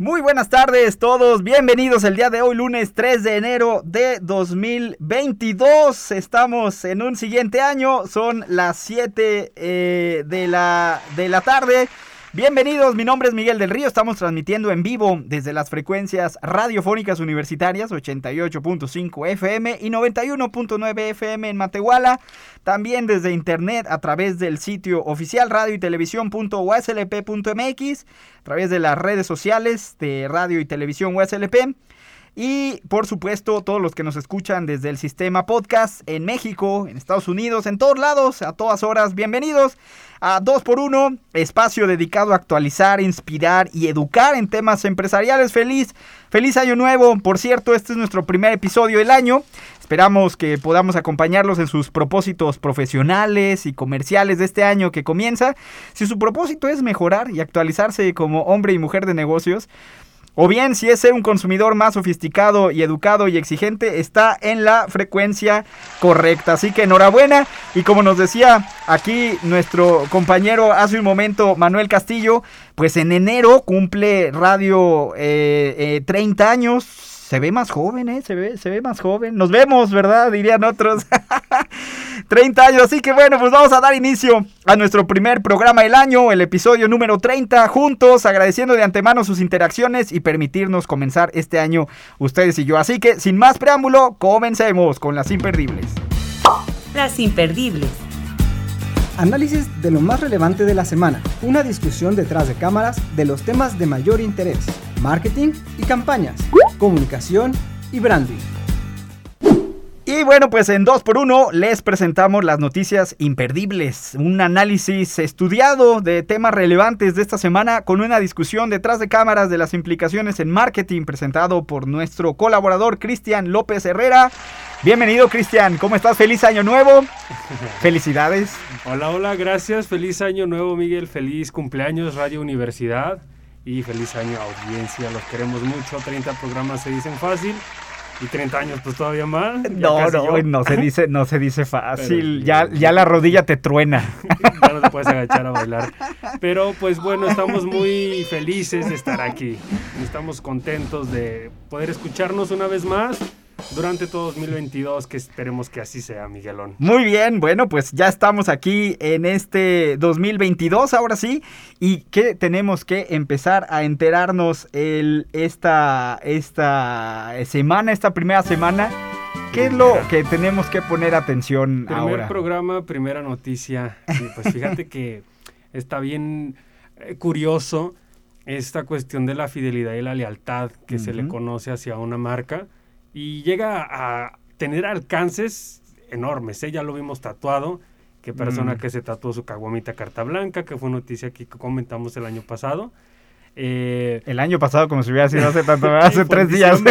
Muy buenas tardes todos, bienvenidos el día de hoy, lunes 3 de enero de 2022. Estamos en un siguiente año, son las 7 eh, de, la, de la tarde. Bienvenidos, mi nombre es Miguel del Río, estamos transmitiendo en vivo desde las frecuencias radiofónicas universitarias 88.5 FM y 91.9 FM en Matehuala, también desde internet a través del sitio oficial radio y televisión.uslp.mx, a través de las redes sociales de radio y televisión USLP. Y por supuesto, todos los que nos escuchan desde el sistema podcast en México, en Estados Unidos, en todos lados, a todas horas, bienvenidos a 2x1, espacio dedicado a actualizar, inspirar y educar en temas empresariales. Feliz, feliz año nuevo. Por cierto, este es nuestro primer episodio del año. Esperamos que podamos acompañarlos en sus propósitos profesionales y comerciales de este año que comienza. Si su propósito es mejorar y actualizarse como hombre y mujer de negocios, o bien, si es un consumidor más sofisticado y educado y exigente, está en la frecuencia correcta. Así que enhorabuena. Y como nos decía aquí nuestro compañero hace un momento, Manuel Castillo, pues en enero cumple Radio eh, 30 eh, años se ve más joven, ¿eh? Se ve, se ve más joven. Nos vemos, ¿verdad? Dirían otros. 30 años. Así que bueno, pues vamos a dar inicio a nuestro primer programa del año, el episodio número 30, juntos, agradeciendo de antemano sus interacciones y permitirnos comenzar este año ustedes y yo. Así que, sin más preámbulo, comencemos con las imperdibles. Las imperdibles. Análisis de lo más relevante de la semana. Una discusión detrás de cámaras de los temas de mayor interés. Marketing y campañas comunicación y branding. Y bueno, pues en 2x1 les presentamos las noticias imperdibles, un análisis estudiado de temas relevantes de esta semana con una discusión detrás de cámaras de las implicaciones en marketing presentado por nuestro colaborador Cristian López Herrera. Bienvenido Cristian, ¿cómo estás? Feliz año nuevo. Felicidades. Hola, hola, gracias. Feliz año nuevo Miguel, feliz cumpleaños Radio Universidad y feliz año audiencia. Los queremos mucho. 30 programas se dicen fácil. Y 30 años, pues todavía más. No, no, no se dice, no se dice fácil. ya, ya la rodilla te truena. ya no te puedes agachar a bailar. Pero pues bueno, estamos muy felices de estar aquí. Estamos contentos de poder escucharnos una vez más durante todo 2022, que esperemos que así sea, Miguelón. Muy bien, bueno, pues ya estamos aquí en este 2022, ahora sí, y que tenemos que empezar a enterarnos el, esta, esta semana, esta primera semana. ¿Qué es lo que tenemos que poner atención Primer ahora? programa, primera noticia. pues fíjate que está bien eh, curioso esta cuestión de la fidelidad y la lealtad que se le conoce hacia una marca y llega a tener alcances enormes. ¿eh? Ya lo vimos tatuado. Qué persona mm. que se tatuó su caguamita carta blanca, que fue noticia que comentamos el año pasado. Eh, el año pasado, como si hubiera sido hace tanto, hace tres días.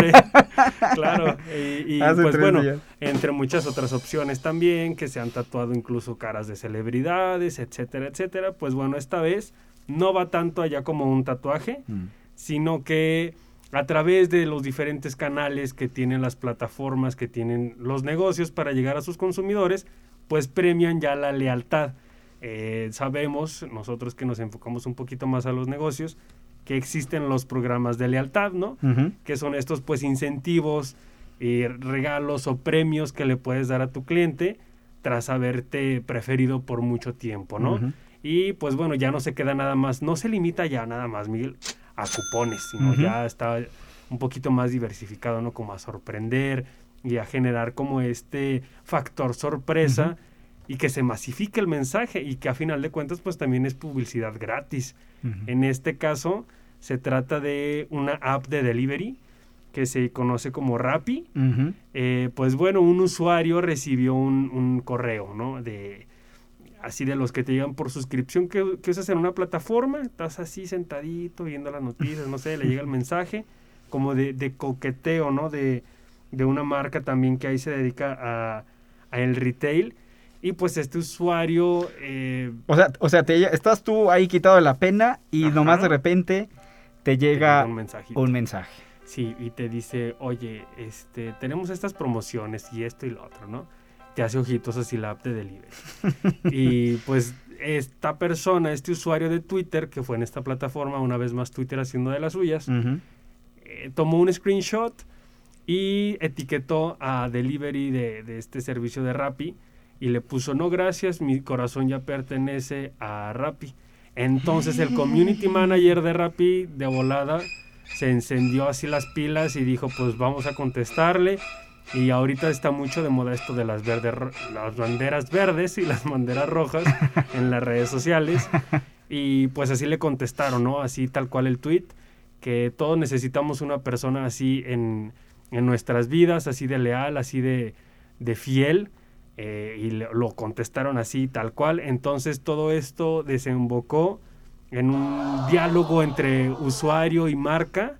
claro, y, pues bueno, entre muchas otras opciones también, que se han tatuado incluso caras de celebridades, etcétera, etcétera. Pues bueno, esta vez no va tanto allá como un tatuaje, mm. sino que a través de los diferentes canales que tienen las plataformas, que tienen los negocios para llegar a sus consumidores, pues premian ya la lealtad. Eh, sabemos, nosotros que nos enfocamos un poquito más a los negocios, que existen los programas de lealtad, ¿no? Que son estos pues incentivos, y regalos o premios que le puedes dar a tu cliente tras haberte preferido por mucho tiempo, ¿no? Y pues bueno, ya no se queda nada más, no se limita ya nada más, Miguel, a cupones, sino ya está un poquito más diversificado, ¿no? Como a sorprender y a generar como este factor sorpresa y que se masifique el mensaje y que a final de cuentas pues también es publicidad gratis. En este caso se trata de una app de delivery que se conoce como Rappi. Eh, pues bueno, un usuario recibió un, un correo, ¿no? De así de los que te llegan por suscripción, que, que usas en una plataforma, estás así sentadito viendo las noticias, no sé, le llega el mensaje, como de, coqueteo, ¿no? De, una marca también que ahí se dedica a, el retail. Y pues este usuario... Eh, o sea, o sea te, estás tú ahí quitado de la pena y nomás de repente te llega, un, un mensaje. Sí, y te dice, oye, este, tenemos estas promociones y esto y lo otro, ¿no? Te hace ojitos así la app de delivery. y pues esta persona, este usuario de Twitter, que fue en esta plataforma, una vez más Twitter haciendo de las suyas, eh, tomó un screenshot y etiquetó a Delivery de, este servicio de Rappi y le puso, no gracias, mi corazón ya pertenece a Rappi. Entonces el community manager de Rappi de volada se encendió así las pilas y dijo, pues vamos a contestarle y ahorita está mucho de moda esto de las, verdes, las banderas verdes y las banderas rojas en las redes sociales. Y pues así le contestaron, ¿no? Así tal cual el tweet, que todos necesitamos una persona así en, en nuestras vidas, así de leal, así de, de fiel. Eh, y lo contestaron así tal cual. Entonces todo esto desembocó en un diálogo entre usuario y marca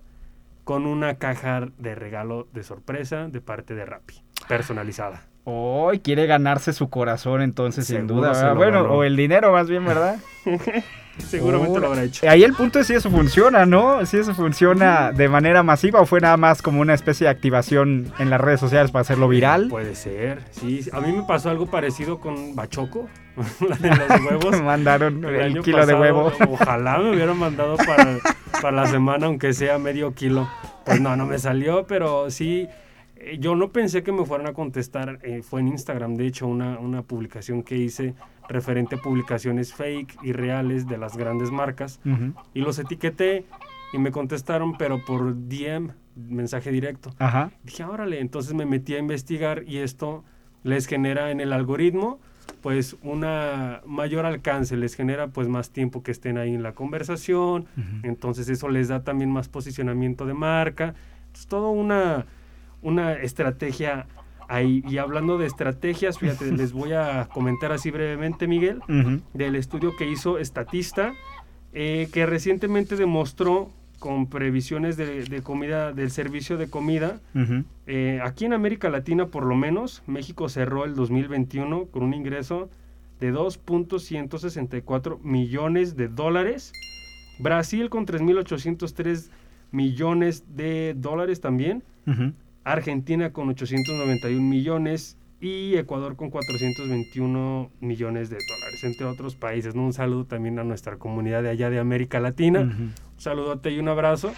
con una caja de regalo de sorpresa de parte de Rappi, personalizada. Oh, quiere ganarse su corazón entonces, sin duda. Bueno, o el dinero más bien, ¿verdad? Seguramente lo habrá hecho. Ahí el punto es si eso funciona, ¿no? Si eso funciona de manera masiva o fue nada más como una especie de activación en las redes sociales para hacerlo viral. Puede ser, sí. A mí me pasó algo parecido con Bachoco, la de los huevos. me mandaron el, kilo de huevo. Ojalá me hubieran mandado para, para la semana, aunque sea medio kilo. Pues no, no me salió, pero sí eh, yo no pensé que me fueran a contestar, eh, fue en Instagram, de hecho, una, una, publicación que hice referente a publicaciones fake y reales de las grandes marcas, y los etiqueté y me contestaron, pero por DM, mensaje directo. Ajá. Dije, órale, entonces me metí a investigar y esto les genera en el algoritmo pues una mayor alcance, les genera pues más tiempo que estén ahí en la conversación, entonces eso les da también más posicionamiento de marca, es todo una una estrategia ahí. Y hablando de estrategias, fíjate, les voy a comentar así brevemente, Miguel, del estudio que hizo Estatista, eh, que recientemente demostró con previsiones de, comida, del servicio de comida, eh, aquí en América Latina por lo menos, México cerró el 2021 con un ingreso de 2.164 millones de dólares, Brasil con 3.803 millones de dólares también, Argentina con 891 millones y Ecuador con 421 millones de dólares, entre otros países. Un saludo también a nuestra comunidad de allá de América Latina. Un saludote y un abrazo.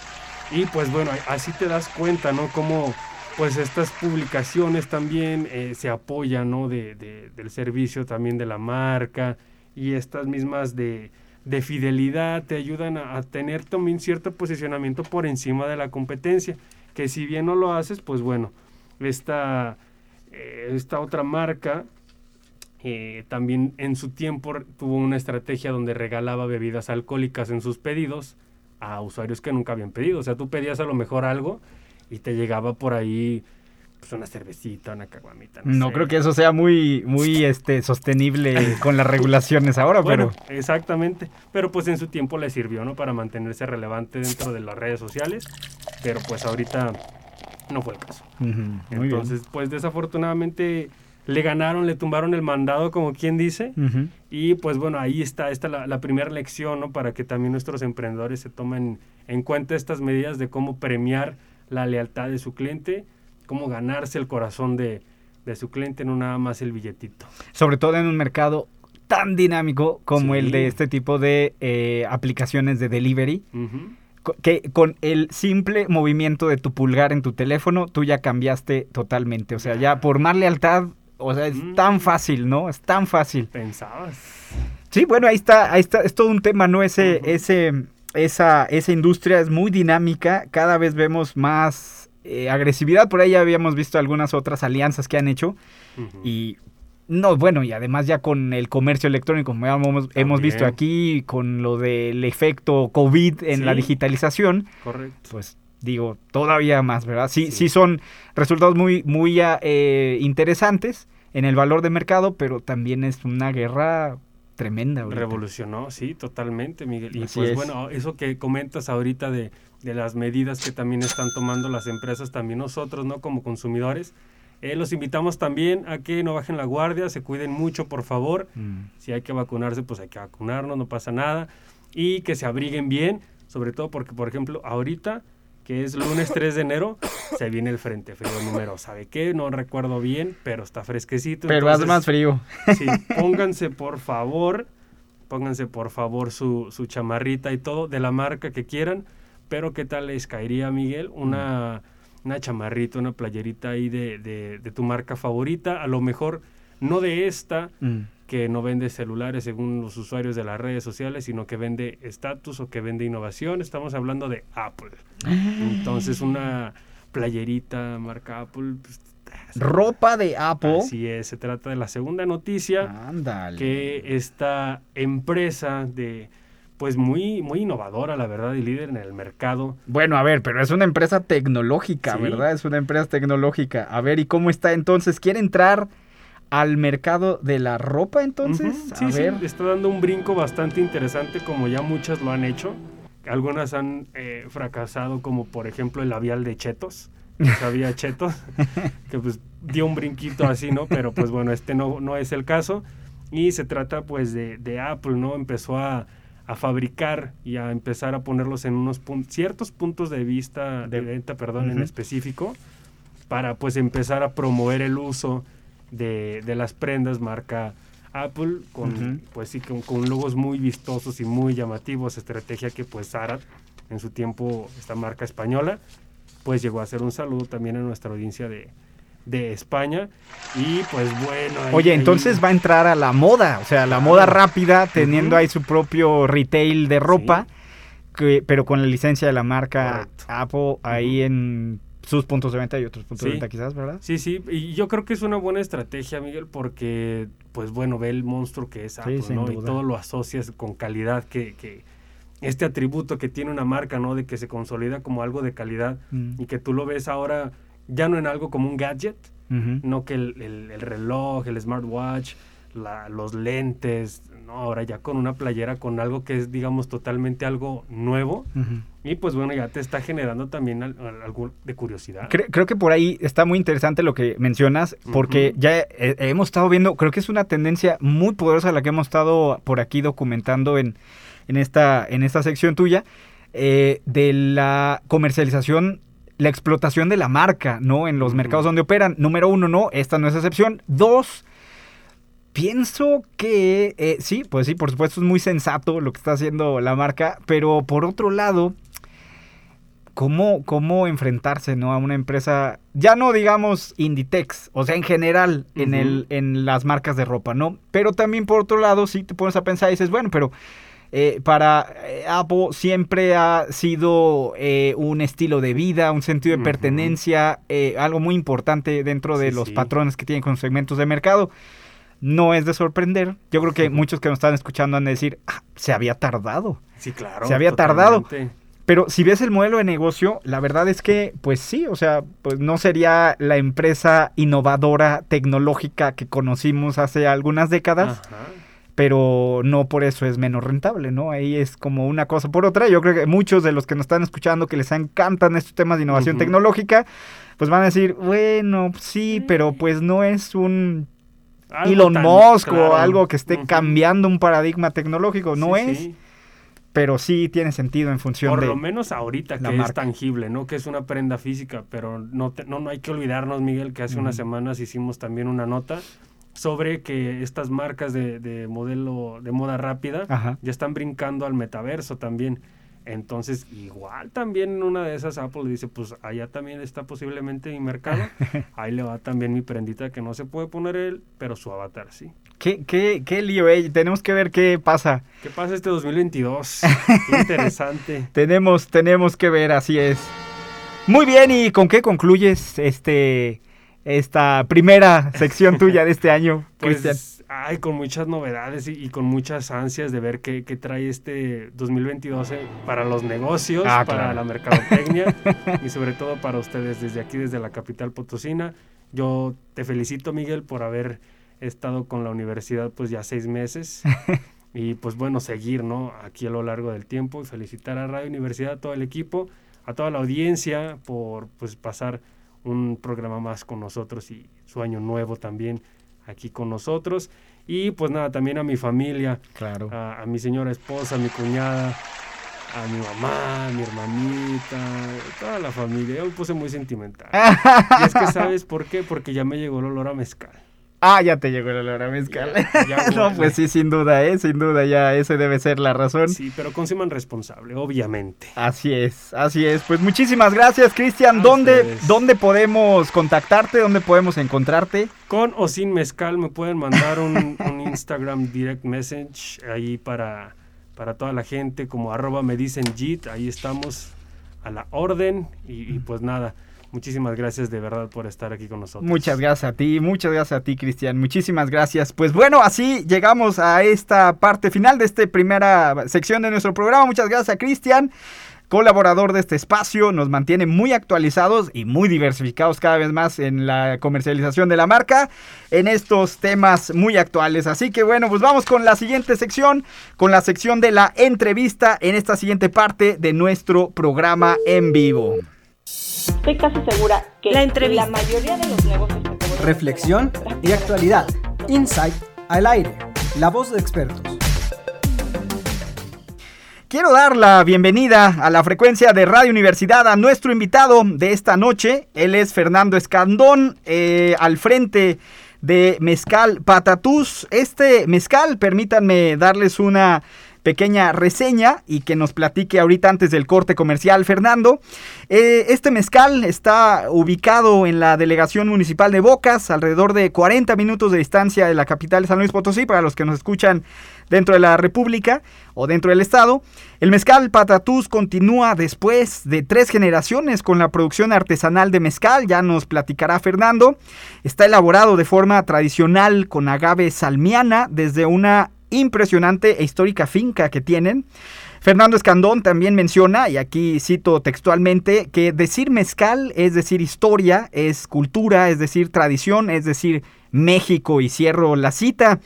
Y pues bueno, así te das cuenta, ¿no? Cómo pues estas publicaciones también eh, se apoyan, ¿no? De, del servicio también de la marca y estas mismas de, de fidelidad te ayudan a, a tener también cierto posicionamiento por encima de la competencia que si bien no lo haces, pues bueno, esta, eh, esta otra marca eh, también en su tiempo tuvo una estrategia donde regalaba bebidas alcohólicas en sus pedidos a usuarios que nunca habían pedido. O sea, tú pedías a lo mejor algo y te llegaba por ahí pues una cervecita, una caguamita. No, creo que eso sea muy, muy este, sostenible con las regulaciones ahora, bueno, pero. Exactamente. Pero pues en su tiempo le sirvió, ¿no? Para mantenerse relevante dentro de las redes sociales. Pero pues ahorita no fue el caso. Entonces, pues desafortunadamente le ganaron, le tumbaron el mandado, como quien dice. Y pues bueno, ahí está, esta la, la primera lección, ¿no? Para que también nuestros emprendedores se tomen en cuenta estas medidas de cómo premiar la lealtad de su cliente cómo ganarse el corazón de, su cliente, no nada más el billetito. Sobre todo en un mercado tan dinámico como el de este tipo de eh, aplicaciones de delivery. Que con el simple movimiento de tu pulgar en tu teléfono, tú ya cambiaste totalmente. O sea, ya por más lealtad, o sea, es mm. tan fácil, ¿no? Es tan fácil. Pensabas. Sí, bueno, ahí está, ahí está, es todo un tema, ¿no? Ese, ese, esa, esa industria es muy dinámica, cada vez vemos más eh, agresividad. Por ahí ya habíamos visto algunas otras alianzas que han hecho. Y no, bueno, y además ya con el comercio electrónico, como hemos, hemos visto aquí, con lo del efecto COVID en la digitalización. Correcto. Pues digo, todavía más, ¿verdad? Sí, sí, son resultados muy, muy eh, interesantes en el valor de mercado, pero también es una guerra tremenda. Revolucionó, sí, totalmente, Miguel. Y pues bueno, eso que comentas ahorita de, de, las medidas que también están tomando las empresas, también nosotros, ¿no? Como consumidores. Eh, los invitamos también a que no bajen la guardia, se cuiden mucho, por favor. Mm. Si hay que vacunarse, pues hay que vacunarnos, no pasa nada. Y que se abriguen bien, sobre todo porque, por ejemplo, ahorita que es lunes 3 de enero, se viene el frente frío número, ¿sabe qué? No recuerdo bien, pero está fresquecito. Pero hace más frío. Sí, pónganse por favor, pónganse por favor su, su, chamarrita y todo, de la marca que quieran, pero ¿qué tal les caería, Miguel? Una, una chamarrita, una playerita ahí de, de, de, tu marca favorita, a lo mejor no de esta, mm que no vende celulares según los usuarios de las redes sociales, sino que vende estatus o que vende innovación. Estamos hablando de Apple. Entonces, una playerita marca Apple. Pues, Ropa de Apple. Así es, se trata de la segunda noticia. Ándale. Que esta empresa de pues muy, muy innovadora, la verdad, y líder en el mercado. Bueno, a ver, pero es una empresa tecnológica, ¿verdad? Es una empresa tecnológica. A ver, ¿y cómo está entonces? ¿Quiere entrar al mercado de la ropa entonces. sí, sí, está dando un brinco bastante interesante como ya muchas lo han hecho. Algunas han eh, fracasado como por ejemplo el labial de Chetos. Había Chetos, que pues dio un brinquito así, ¿no? Pero pues bueno, este no, no es el caso. Y se trata pues de, de Apple, ¿no? Empezó a, a, fabricar y a empezar a ponerlos en unos ciertos puntos de vista, de venta, perdón, en específico, para pues empezar a promover el uso de, de las prendas marca Apple con pues sí con, logos muy vistosos y muy llamativos estrategia que pues Zara en su tiempo esta marca española pues llegó a hacer un saludo también a nuestra audiencia de, de España. Y pues bueno oye entonces va a entrar a la moda o sea la moda rápida teniendo ahí su propio retail de ropa que, pero con la licencia de la marca Apple ahí en sus puntos de venta y otros puntos de venta quizás, ¿verdad? Sí, sí, y yo creo que es una buena estrategia, Miguel, porque, pues bueno, ve el monstruo que es Apple, ¿no? Y todo lo asocias con calidad, que, que, este atributo que tiene una marca, ¿no? De que se consolida como algo de calidad mm. y que tú lo ves ahora ya no en algo como un gadget, no que el, el, reloj, el smartwatch, la, los lentes, no, ahora ya con una playera con algo que es, digamos, totalmente algo nuevo. Y pues bueno, ya te está generando también algo de curiosidad. Creo, que por ahí está muy interesante lo que mencionas, porque ya hemos estado viendo, creo que es una tendencia muy poderosa la que hemos estado por aquí documentando en, en, esta, en esta sección tuya, eh, de la comercialización la explotación de la marca, ¿no? En los mercados donde operan. Número uno, no, esta no es excepción. Dos, Pienso que eh, sí, pues sí, por supuesto es muy sensato lo que está haciendo la marca, pero por otro lado, ¿cómo, cómo enfrentarse ¿no? a una empresa, ya no digamos Inditex, o sea, en general en, el, en las marcas de ropa, ¿no? Pero también por otro lado, sí te pones a pensar y dices, bueno, pero eh, para eh, Apple siempre ha sido un estilo de vida, un sentido de pertenencia, algo muy importante dentro de los patrones que tienen con segmentos de mercado no es de sorprender. Yo creo que muchos que nos están escuchando han de decir, ah, se había tardado. Sí, claro. Se había tardado. Pero si ves el modelo de negocio, la verdad es que, pues sí, o sea, pues no sería la empresa innovadora tecnológica que conocimos hace algunas décadas. Pero no por eso es menos rentable, ¿no? Ahí es como una cosa por otra. Yo creo que muchos de los que nos están escuchando que les encantan estos temas de innovación tecnológica, pues van a decir, bueno, sí, pero pues no es un Elon Musk o algo que esté cambiando un paradigma tecnológico. No es, pero sí tiene sentido en función de. Por lo menos ahorita que es tangible, ¿no? Que es una prenda física, pero no, no, no hay que olvidarnos, Miguel, que hace unas semanas hicimos también una nota sobre que estas marcas de, de modelo de moda rápida ya están brincando al metaverso también. Entonces, igual también en una de esas Apple dice, pues allá también está posiblemente mi mercado. Ahí le va también mi prendita que no se puede poner él, pero su avatar sí. ¿Qué, qué, qué lío, eh? Tenemos que ver qué pasa. ¿Qué pasa este 2022? qué interesante. tenemos, tenemos que ver, así es. Muy bien, ¿y con qué concluyes este esta primera sección tuya de este año, pues, Cristian? Ay, con muchas novedades y, con muchas ansias de ver qué, trae este 2022 eh, para los negocios, ah, para la mercadotecnia y sobre todo para ustedes desde aquí, desde la capital potosina. Yo te felicito, Miguel, por haber estado con la universidad pues ya seis meses. y pues bueno, seguir, ¿no? Aquí a lo largo del tiempo y felicitar a Radio Universidad, a todo el equipo, a toda la audiencia por pues pasar un programa más con nosotros y su año nuevo también aquí con nosotros. Y pues nada, también a mi familia, claro. a, mi señora esposa, a mi cuñada, a mi mamá, a mi hermanita, toda la familia. Yo me puse muy sentimental. y es que, ¿sabes por qué? Porque ya me llegó el olor a mezcal. Ah, ya te llegó el olor a mezcal. no, pues sí, sin duda, ¿eh? Sin duda, ya ese debe ser la razón. Sí, pero consuman responsable, obviamente. Así es, así es. Pues muchísimas gracias, Cristian. ¿Dónde, ¿Dónde podemos contactarte? ¿Dónde podemos encontrarte? Con o sin mezcal me pueden mandar un, Instagram direct message ahí para, para toda la gente, como arroba me dicen JIT. Ahí estamos a la orden y pues nada Muchísimas gracias de verdad por estar aquí con nosotros. Muchas gracias a ti, muchas gracias a ti, Cristian. Muchísimas gracias. Pues bueno, así llegamos a esta parte final de esta primera sección de nuestro programa. Muchas gracias a Cristian colaborador de este espacio, nos mantiene muy actualizados y muy diversificados cada vez más en la comercialización de la marca en estos temas muy actuales. Así que bueno, pues vamos con la siguiente sección, con la sección de la entrevista en esta siguiente parte de nuestro programa en vivo. Estoy casi segura que la, la mayoría de los negocios Reflexión y actualidad. Insight al aire. La voz de expertos. Quiero dar la bienvenida a la frecuencia de Radio Universidad a nuestro invitado de esta noche. Él es Fernando Escandón, eh, al frente de Mezcal Patatús. Este mezcal, permítanme darles una pequeña reseña y que nos platique ahorita antes del corte comercial, Fernando. Eh, este mezcal está ubicado en la delegación municipal de Bocas, alrededor de 40 minutos de distancia de la capital de San Luis Potosí, para los que nos escuchan dentro de la República o dentro del Estado. El mezcal Patatús continúa después de tres generaciones con la producción artesanal de mezcal, ya nos platicará Fernando. Está elaborado de forma tradicional con agave salmiana desde una impresionante e histórica finca que tienen. Fernando Escandón también menciona, y aquí cito textualmente, que decir mezcal es decir historia, es cultura, es decir tradición, es decir México, y cierro la cita.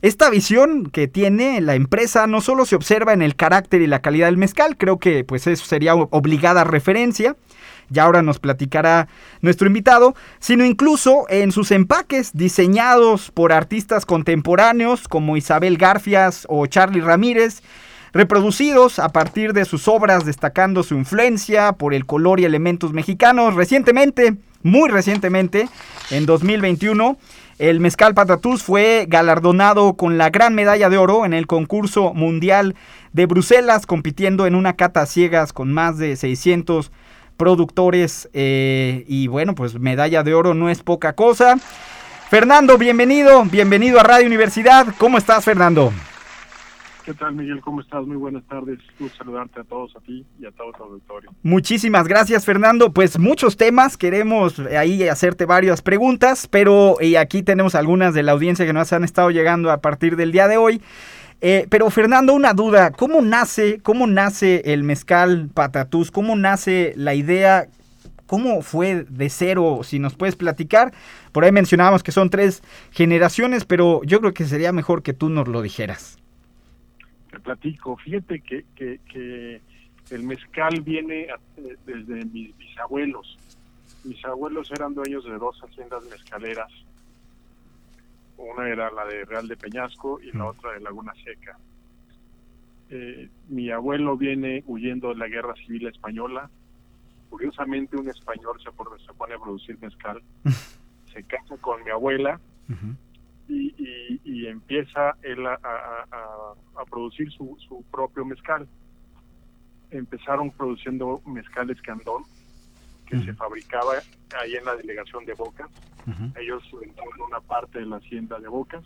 Esta visión que tiene la empresa no solo se observa en el carácter y la calidad del mezcal, creo que pues eso sería obligada referencia, ya ahora nos platicará nuestro invitado, sino incluso en sus empaques diseñados por artistas contemporáneos como Isabel Garfias o Charlie Ramírez, reproducidos a partir de sus obras destacando su influencia por el color y elementos mexicanos. Recientemente, muy recientemente, en 2021, el Mezcal Patatús fue galardonado con la gran medalla de oro en el concurso mundial de Bruselas, compitiendo en una cata ciegas con más de 600 productores eh, y bueno, pues medalla de oro no es poca cosa. Fernando, bienvenido, bienvenido a Radio Universidad. ¿Cómo estás, Fernando? ¿Qué tal, Miguel? ¿Cómo estás? Muy buenas tardes. Un saludarte a todos, a ti y a todo tu auditorio. Muchísimas gracias, Fernando. Pues muchos temas, queremos ahí hacerte varias preguntas, pero y aquí tenemos algunas de la audiencia que nos han estado llegando a partir del día de hoy. Eh, pero Fernando, una duda, ¿cómo nace, cómo nace el mezcal patatús? ¿Cómo nace la idea? ¿Cómo fue de cero? Si nos puedes platicar. Por ahí mencionábamos que son tres generaciones, pero yo creo que sería mejor que tú nos lo dijeras. Te platico. Fíjate que, que, el mezcal viene eh, desde mis bisabuelos. Mis abuelos eran dueños de dos haciendas mezcaleras una era la de Real de Peñasco y la otra de Laguna Seca. Eh, mi abuelo viene huyendo de la guerra civil española. Curiosamente, un español se, pone a producir mezcal. se casa con mi abuela y, empieza él a, producir su, su, propio mezcal. Empezaron produciendo mezcales candón que se fabricaba ahí en la delegación de Bocas. Ellos rentaban una parte de la hacienda de Bocas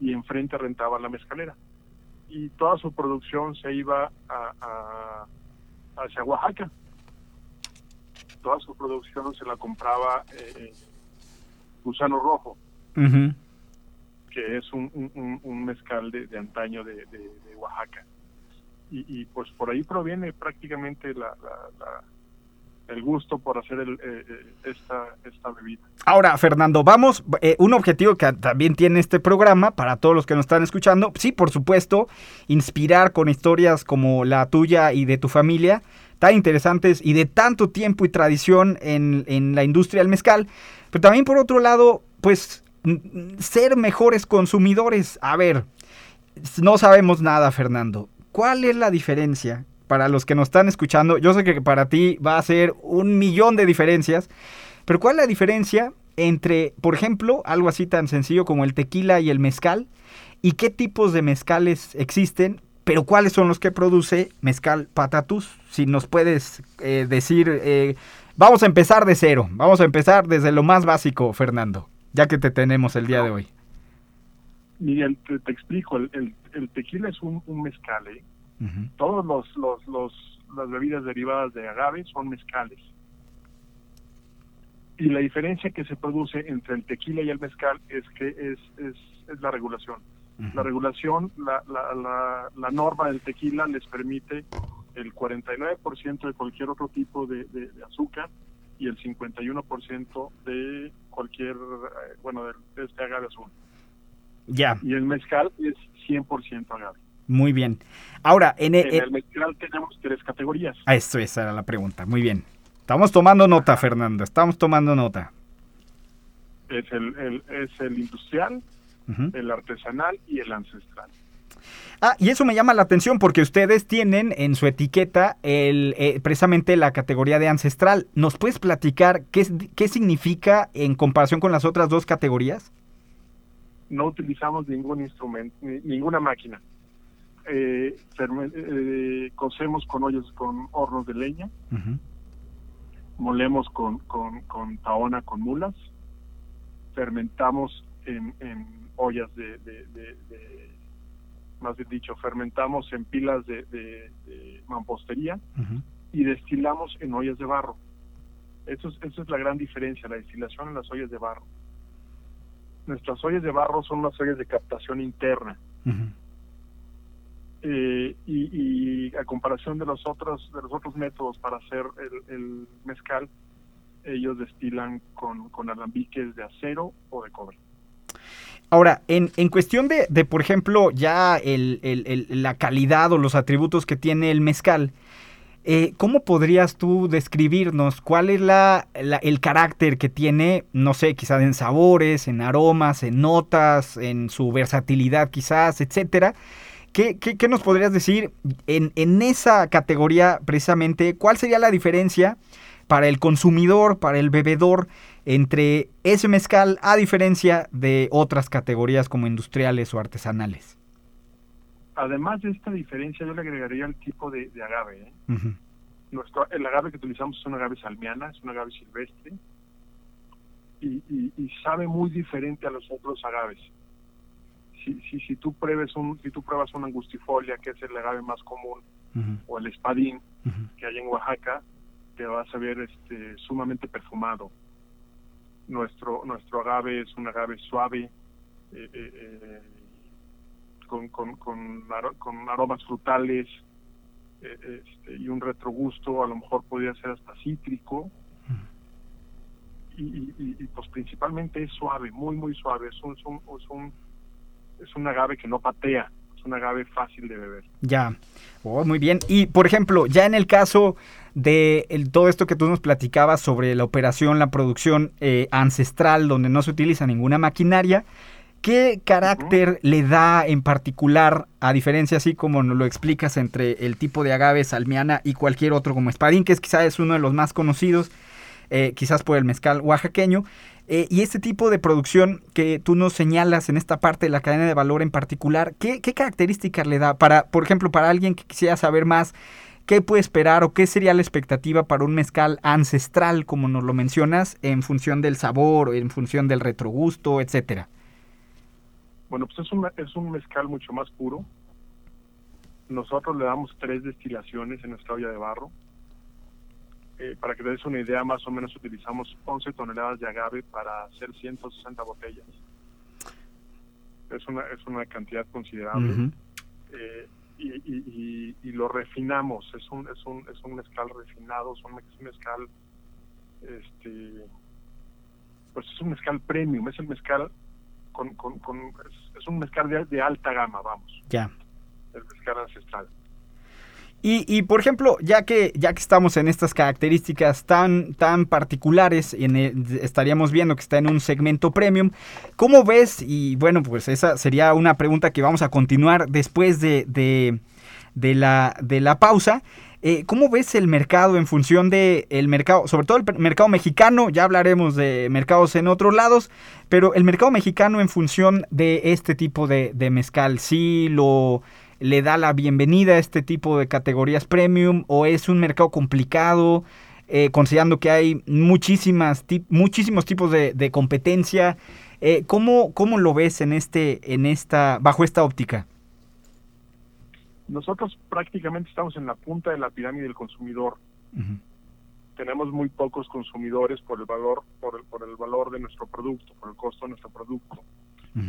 y enfrente rentaban la mezcalera. Y toda su producción se iba a, hacia Oaxaca. Toda su producción se la compraba eh, Gusano Rojo, que es un, mezcal de, antaño de, Oaxaca. Y, pues por ahí proviene prácticamente la el gusto por hacer eh, eh, esta, esta bebida. Ahora, Fernando, vamos, eh, un objetivo que también tiene este programa para todos los que nos están escuchando, sí, por supuesto, inspirar con historias como la tuya y de tu familia, tan interesantes y de tanto tiempo y tradición en, en la industria del mezcal, pero también por otro lado, pues ser mejores consumidores. A ver, no sabemos nada, Fernando. ¿Cuál es la diferencia para los que nos están escuchando? Yo sé que para ti va a ser un millón de diferencias, pero ¿cuál es la diferencia entre, por ejemplo, algo así tan sencillo como el tequila y el mezcal? ¿Y qué tipos de mezcales existen? Pero ¿cuáles son los que produce Mezcal Patatus? Si nos puedes eh, decir, eh, vamos a empezar de cero, vamos a empezar desde lo más básico, Fernando, ya que te tenemos el día de hoy. Miguel, te, explico, el, tequila es un, mezcal, ¿eh? Todos los, los, los, las bebidas derivadas de agave son mezcales. Y la diferencia que se produce entre el tequila y el mezcal es que es, es, es la regulación. La regulación, la, la, la, norma del tequila les permite el 49% de cualquier otro tipo de, de, azúcar y el 51% de cualquier, eh, bueno, de, este agave azul. Ya. Y el mezcal es 100% agave. Muy bien. Ahora, en, el, el mezcal tenemos tres categorías. Ah, eso, esa era la pregunta. Muy bien. Estamos tomando nota, Fernando. Estamos tomando nota. Es el, el es el industrial, el artesanal y el ancestral. Ah, y eso me llama la atención porque ustedes tienen en su etiqueta el, eh, precisamente la categoría de ancestral. ¿Nos puedes platicar qué, qué significa en comparación con las otras dos categorías? No utilizamos ningún instrumento, ninguna máquina. Eh, eh, cocemos con ollas, con hornos de leña, molemos con, con, con taona, con mulas, fermentamos en, en ollas de, más bien dicho, fermentamos en pilas de, mampostería y destilamos en ollas de barro. Eso es, eso es la gran diferencia, la destilación en las ollas de barro. Nuestras ollas de barro son unas ollas de captación interna. Eh, y, a comparación de los otros de los otros métodos para hacer el, mezcal, ellos destilan con, con alambiques de acero o de cobre. Ahora, en, en cuestión de, de, por ejemplo, ya el, el, la calidad o los atributos que tiene el mezcal, eh, ¿cómo podrías tú describirnos cuál es la, el carácter que tiene, no sé, quizás en sabores, en aromas, en notas, en su versatilidad quizás, etcétera? ¿Qué, qué, qué nos podrías decir en, en esa categoría precisamente? ¿Cuál sería la diferencia para el consumidor, para el bebedor? entre ese mezcal a diferencia de otras categorías como industriales o artesanales? Además de esta diferencia, yo le agregaría el tipo de, agave. ¿eh? Nuestro, el agave que utilizamos es un agave salmiana, es un agave silvestre y, sabe muy diferente a los otros agaves. Si, si, si, tú pruebes un, si tú pruebas una angustifolia, que es el agave más común, o el espadín que hay en Oaxaca, te vas a ver este, sumamente perfumado nuestro, nuestro agave es un agave suave, eh, eh, eh, con, con, con, aromas frutales este, y un retrogusto, a lo mejor podría ser hasta cítrico. Y, pues principalmente es suave, muy, muy suave. Es un, es un, es un agave que no patea un agave fácil de beber. Ya, oh, muy bien. Y por ejemplo, ya en el caso de todo esto que tú nos platicabas sobre la operación, la producción eh, ancestral, donde no se utiliza ninguna maquinaria, ¿qué carácter le da en particular, a diferencia así como nos lo explicas entre el tipo de agave salmiana y cualquier otro como espadín, que es quizás es uno de los más conocidos, eh, quizás por el mezcal oaxaqueño? Eh, y este tipo de producción que tú nos señalas en esta parte de la cadena de valor en particular, ¿qué, características le da para, por ejemplo, para alguien que quisiera saber más, qué puede esperar o qué sería la expectativa para un mezcal ancestral, como nos lo mencionas, en función del sabor, en función del retrogusto, etcétera? Bueno, pues es un, es un mezcal mucho más puro. Nosotros le damos tres destilaciones en nuestra olla de barro eh, para que te des una idea, más o menos utilizamos 11 toneladas de agave para hacer 160 botellas. Es una, es una cantidad considerable. Eh, y, y, lo refinamos, es un, es un, es un mezcal refinado, es un mezcal este, pues es un mezcal premium, es el mezcal con, con, es, un mezcal de, alta gama, vamos. Ya. El mezcal ancestral. Y, por ejemplo, ya que, ya que estamos en estas características tan, tan particulares, en estaríamos viendo que está en un segmento premium, ¿cómo ves? Y bueno, pues esa sería una pregunta que vamos a continuar después de, de, de la, de la pausa. Eh, ¿Cómo ves el mercado en función del el mercado, sobre todo el mercado mexicano? Ya hablaremos de mercados en otros lados, pero el mercado mexicano en función de este tipo de, mezcal, ¿sí lo le da la bienvenida a este tipo de categorías premium o es un mercado complicado? Eh, considerando que hay muchísimas muchísimos tipos de, competencia. Eh, ¿cómo, ¿Cómo lo ves en este, en esta, bajo esta óptica? nosotros prácticamente estamos en la punta de la pirámide del consumidor. Tenemos muy pocos consumidores por el valor por el, por el valor de nuestro producto, por el costo de nuestro producto.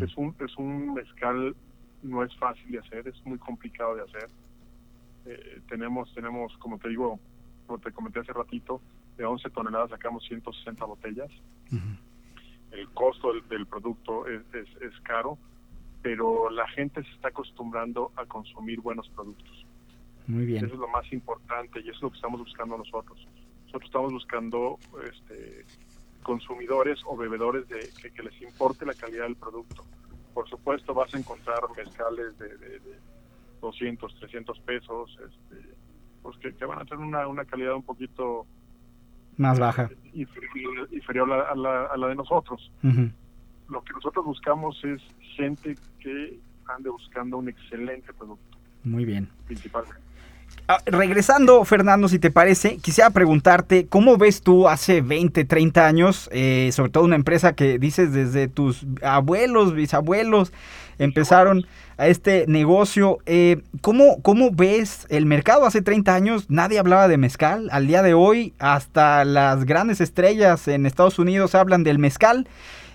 Es un es un mezcal no es fácil de hacer, es muy complicado de hacer. Eh, tenemos tenemos como te digo, como te comenté hace ratito, de 11 toneladas sacamos 160 botellas. El costo del, del producto es, es, es caro pero la gente se está acostumbrando a consumir buenos productos. Muy bien. Eso es lo más importante y eso es lo que estamos buscando nosotros. Nosotros estamos buscando este, consumidores o bebedores de que, les importe la calidad del producto. Por supuesto vas a encontrar mezcales de, de, 200, 300 pesos, este, pues que, van a tener una, una calidad un poquito más baja, inferior, a, la, a, la, de nosotros lo que nosotros buscamos es gente que ande buscando un excelente producto. Muy bien. Principalmente. Ah, regresando, Fernando, si te parece, quisiera preguntarte, ¿cómo ves tú hace 20, 30 años, eh, sobre todo una empresa que dices desde tus abuelos, bisabuelos, empezaron a este negocio? Eh, ¿cómo, ¿Cómo ves el mercado hace 30 años? Nadie hablaba de mezcal. Al día de hoy, hasta las grandes estrellas en Estados Unidos hablan del mezcal.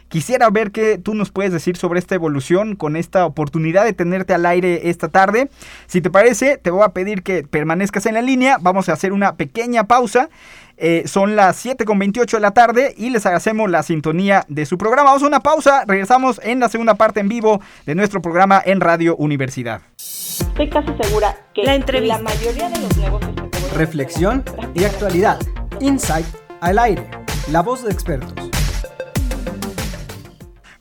Quisiera ver qué tú nos puedes decir sobre esta evolución con esta oportunidad de tenerte al aire esta tarde. Si te parece, te voy a pedir que permanezcas en la línea. Vamos a hacer una pequeña pausa. Eh, son las 7.28 de la tarde y les agradecemos la sintonía de su programa. Vamos a una pausa. Regresamos en la segunda parte en vivo de nuestro programa en Radio Universidad. Estoy casi segura que la, entrevista. la mayoría de los negocios... Reflexión y actualidad. Insight al aire. La voz de expertos.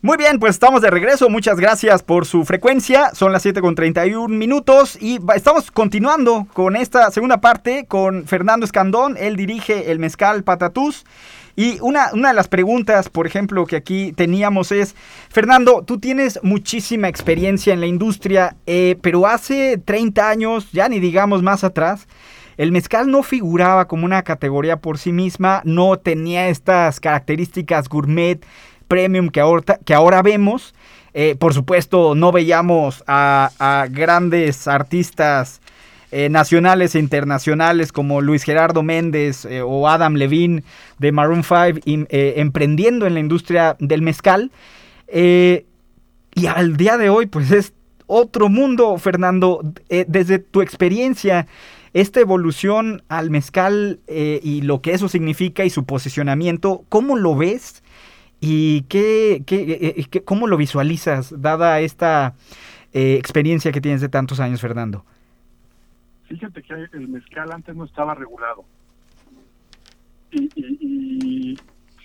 Muy bien, pues estamos de regreso. Muchas gracias por su frecuencia. Son las 7 con 31 minutos y estamos continuando con esta segunda parte con Fernando Escandón. Él dirige el Mezcal Patatús. Y una, de las preguntas, por ejemplo, que aquí teníamos es, Fernando, tú tienes muchísima experiencia en la industria, eh, pero hace 30 años, ya ni digamos más atrás, el mezcal no figuraba como una categoría por sí misma, no tenía estas características gourmet premium que ahora, que ahora vemos. Eh, por supuesto, no veíamos a, grandes artistas eh, nacionales e internacionales como Luis Gerardo Méndez eh, o Adam Levine de Maroon 5 emprendiendo en la industria del mezcal. y al día de hoy, pues es otro mundo, Fernando. desde tu experiencia, esta evolución al mezcal y lo que eso significa y su posicionamiento, ¿cómo lo ves? ¿Y qué, qué, eh, qué, cómo lo visualizas, dada esta eh, experiencia que tienes de tantos años, Fernando? Fíjate que el mezcal antes no estaba regulado y, y,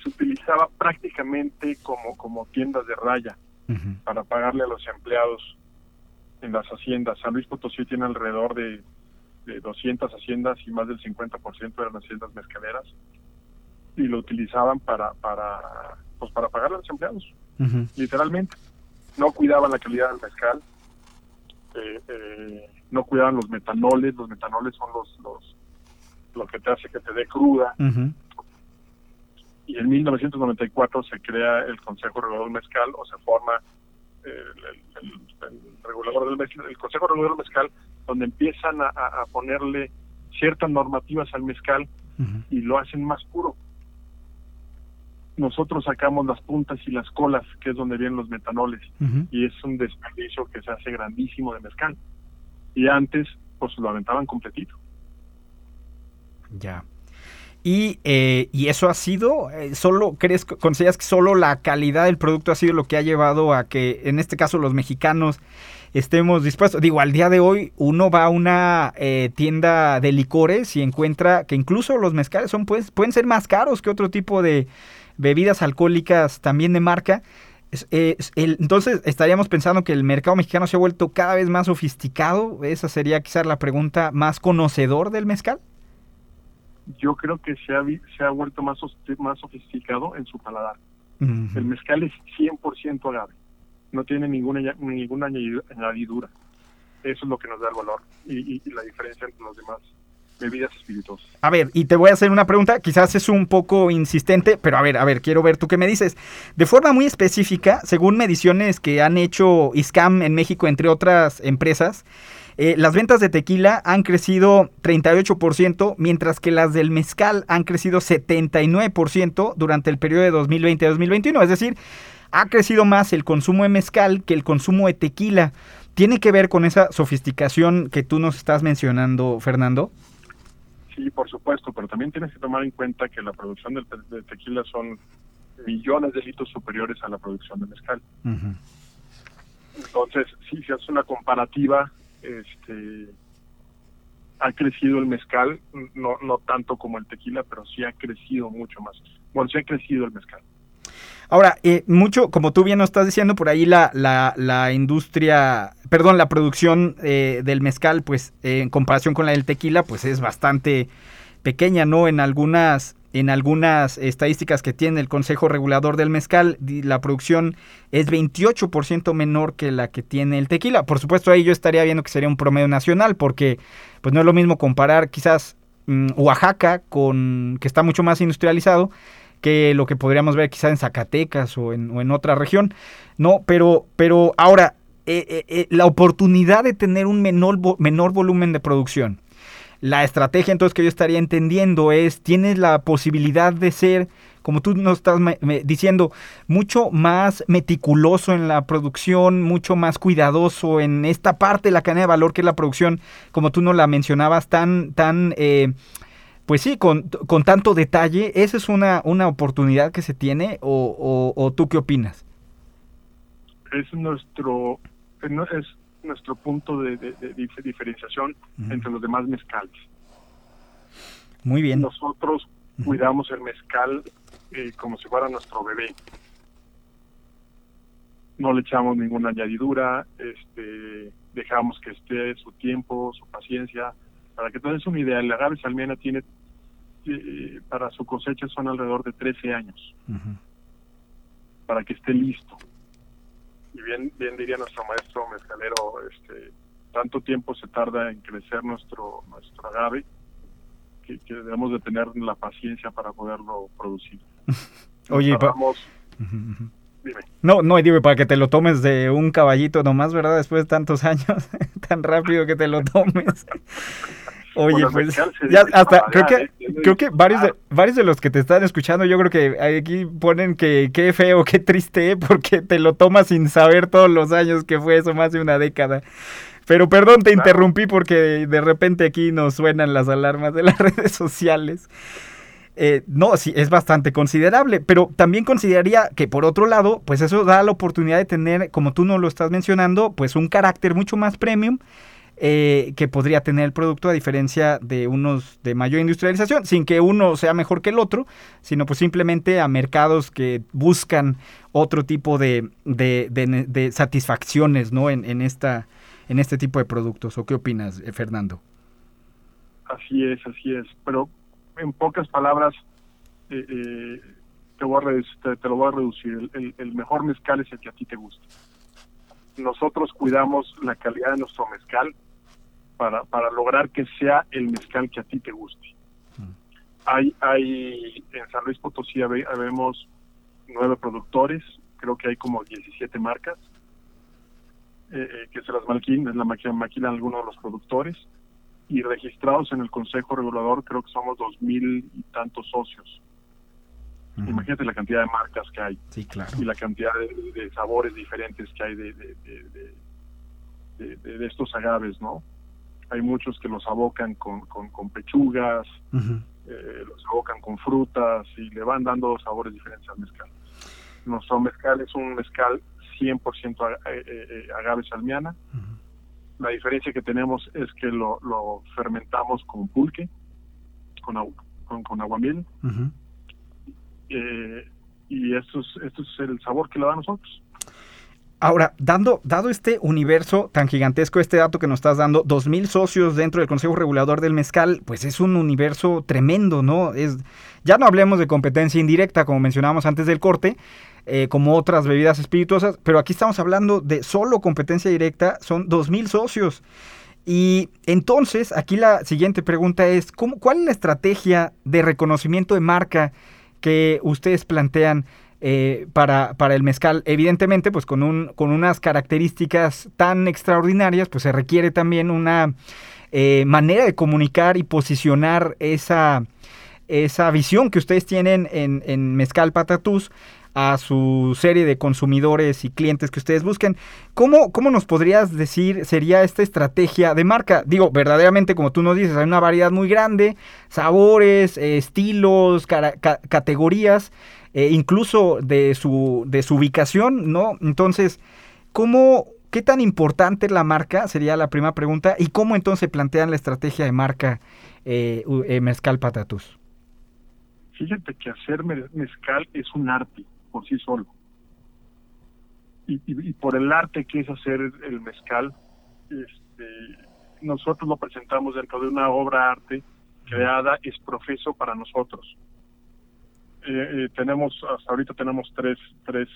se utilizaba prácticamente como, como tiendas de raya para pagarle a los empleados en las haciendas. San Luis Potosí tiene alrededor de, de 200 haciendas y más del 50% eran haciendas mezcaleras y lo utilizaban para, para pues para pagar a los empleados, literalmente. No cuidaban la calidad del mezcal, eh, eh, no cuidaban los metanoles, los metanoles son los, los lo que te hace que te dé cruda. Y en 1994 se crea el Consejo Regulador del Mezcal o se forma el, regulador del mezcal, el Consejo Regulador del Mezcal, donde empiezan a, ponerle ciertas normativas al mezcal y lo hacen más puro nosotros sacamos las puntas y las colas, que es donde vienen los metanoles, y es un desperdicio que se hace grandísimo de mezcal. Y antes, pues lo aventaban completito. Ya. Y, eh, y eso ha sido, eh, solo, ¿crees, consideras que solo la calidad del producto ha sido lo que ha llevado a que, en este caso, los mexicanos estemos dispuestos? Digo, al día de hoy uno va a una eh, tienda de licores y encuentra que incluso los mezcales son, pues, pueden ser más caros que otro tipo de bebidas alcohólicas también de marca. entonces, estaríamos pensando que el mercado mexicano se ha vuelto cada vez más sofisticado. Esa sería quizás la pregunta más conocedor del mezcal yo creo que se ha, se ha vuelto más, más sofisticado en su paladar. El mezcal es 100% agave, no tiene ninguna, ninguna añadidura. Eso es lo que nos da el valor y, la diferencia entre los demás bebidas espirituosas. A ver, y te voy a hacer una pregunta, quizás es un poco insistente, pero a ver, a ver, quiero ver tú qué me dices. De forma muy específica, según mediciones que han hecho ISCAM en México, entre otras empresas, eh, las ventas de tequila han crecido 38%, mientras que las del mezcal han crecido 79% durante el periodo de 2020-2021. Es decir, ha crecido más el consumo de mezcal que el consumo de tequila. ¿Tiene que ver con esa sofisticación que tú nos estás mencionando, Fernando? Sí, por supuesto, pero también tienes que tomar en cuenta que la producción de, tequila son millones de litros superiores a la producción de mezcal. Entonces, si se hace una comparativa, este ha crecido el mezcal, no, no tanto como el tequila, pero sí ha crecido mucho más. Bueno, sí ha crecido el mezcal. Ahora, eh, mucho, como tú bien nos estás diciendo, por ahí la, la, la industria, perdón, la producción eh, del mezcal, pues en comparación con la del tequila, pues es bastante pequeña, ¿no? En algunas en algunas estadísticas que tiene el Consejo Regulador del Mezcal, la producción es 28% menor que la que tiene el tequila. Por supuesto, ahí yo estaría viendo que sería un promedio nacional, porque pues no es lo mismo comparar quizás mm, Oaxaca, con que está mucho más industrializado, que lo que podríamos ver quizás en Zacatecas o en, otra región. No, pero, pero ahora, eh, eh, eh, la oportunidad de tener un menor, menor volumen de producción la estrategia entonces que yo estaría entendiendo es, tienes la posibilidad de ser, como tú nos estás diciendo, mucho más meticuloso en la producción, mucho más cuidadoso en esta parte de la cadena de valor que es la producción, como tú nos la mencionabas, tan, tan, pues sí, con, tanto detalle. ¿Esa es una, una oportunidad que se tiene o, o, tú qué opinas? Es nuestro, es, nuestro punto de, diferenciación entre los demás mezcales. Muy bien. Nosotros cuidamos el mezcal eh, como si fuera nuestro bebé. No le echamos ninguna añadidura, este, dejamos que esté su tiempo, su paciencia. Para que tengas una idea, el agave salmiana tiene, eh, para su cosecha son alrededor de 13 años, para que esté listo y bien, bien diría nuestro maestro mezcalero, este, tanto tiempo se tarda en crecer nuestro, nuestro agave que, debemos de tener la paciencia para poderlo producir. Oye, No, no, dime, para que te lo tomes de un caballito nomás, ¿verdad? Después de tantos años, tan rápido que te lo tomes. Oye, pues ya hasta creo que creo que varios de, varios de los que te están escuchando, yo creo que aquí ponen que qué feo, qué triste, porque te lo tomas sin saber todos los años que fue eso, más de una década. Pero perdón, te interrumpí porque de repente aquí nos suenan las alarmas de las redes sociales. Eh, no, sí, es bastante considerable, pero también consideraría que por otro lado, pues eso da la oportunidad de tener, como tú no lo estás mencionando, pues un carácter mucho más premium eh, que podría tener el producto a diferencia de unos de mayor industrialización, sin que uno sea mejor que el otro, sino pues simplemente a mercados que buscan otro tipo de, de, satisfacciones ¿no? En, en, esta, en este tipo de productos. ¿O qué opinas, eh, Fernando? Así es, así es. Pero en pocas palabras, eh, te, voy a te, lo voy a reducir. El, el mejor mezcal es el que a ti te gusta nosotros cuidamos la calidad de nuestro mezcal para, para lograr que sea el mezcal que a ti te guste. Hay, hay en San Luis Potosí vemos nueve productores, creo que hay como 17 marcas, eh, eh, que se las maquilan, la maquilan algunos de los productores, y registrados en el Consejo Regulador creo que somos dos mil y tantos socios. Imagínate la cantidad de marcas que hay y la cantidad de, sabores diferentes que hay de, de, estos agaves, ¿no? Hay muchos que los abocan con, con, pechugas, eh, los abocan con frutas y le van dando sabores diferentes al mezcal. Nuestro mezcal es un mezcal 100% eh, eh, agave salmiana. La diferencia que tenemos es que lo, fermentamos con pulque, con, con, con aguamiel. y esto es, esto es el sabor que le da a nosotros. Ahora, dando, dado este universo tan gigantesco, este dato que nos estás dando, 2.000 socios dentro del Consejo Regulador del Mezcal, pues es un universo tremendo, ¿no? Es, ya no hablemos de competencia indirecta, como mencionábamos antes del corte, eh, como otras bebidas espirituosas, pero aquí estamos hablando de solo competencia directa, son 2.000 socios. Y entonces, aquí la siguiente pregunta es, ¿cómo, ¿cuál es la estrategia de reconocimiento de marca que ustedes plantean eh, para, para, el mezcal. Evidentemente, pues con, un, con unas características tan extraordinarias, pues se requiere también una eh, manera de comunicar y posicionar esa, esa visión que ustedes tienen en, en Mezcal Patatús a su serie de consumidores y clientes que ustedes busquen. ¿Cómo, ¿Cómo, nos podrías decir sería esta estrategia de marca? Digo, verdaderamente, como tú nos dices, hay una variedad muy grande, sabores, estilos, categorías. Eh, incluso de su, de su ubicación, ¿no? Entonces, ¿cómo, qué tan importante es la marca? Sería la primera pregunta. ¿Y cómo entonces plantean la estrategia de marca eh, eh, Mezcal Patatus? Fíjate que hacer mezcal es un arte por sí solo. Y, y, por el arte que es hacer el mezcal, este, nosotros lo presentamos dentro de una obra arte creada es profeso para nosotros. Eh, eh, tenemos, hasta ahorita tenemos tres, tres,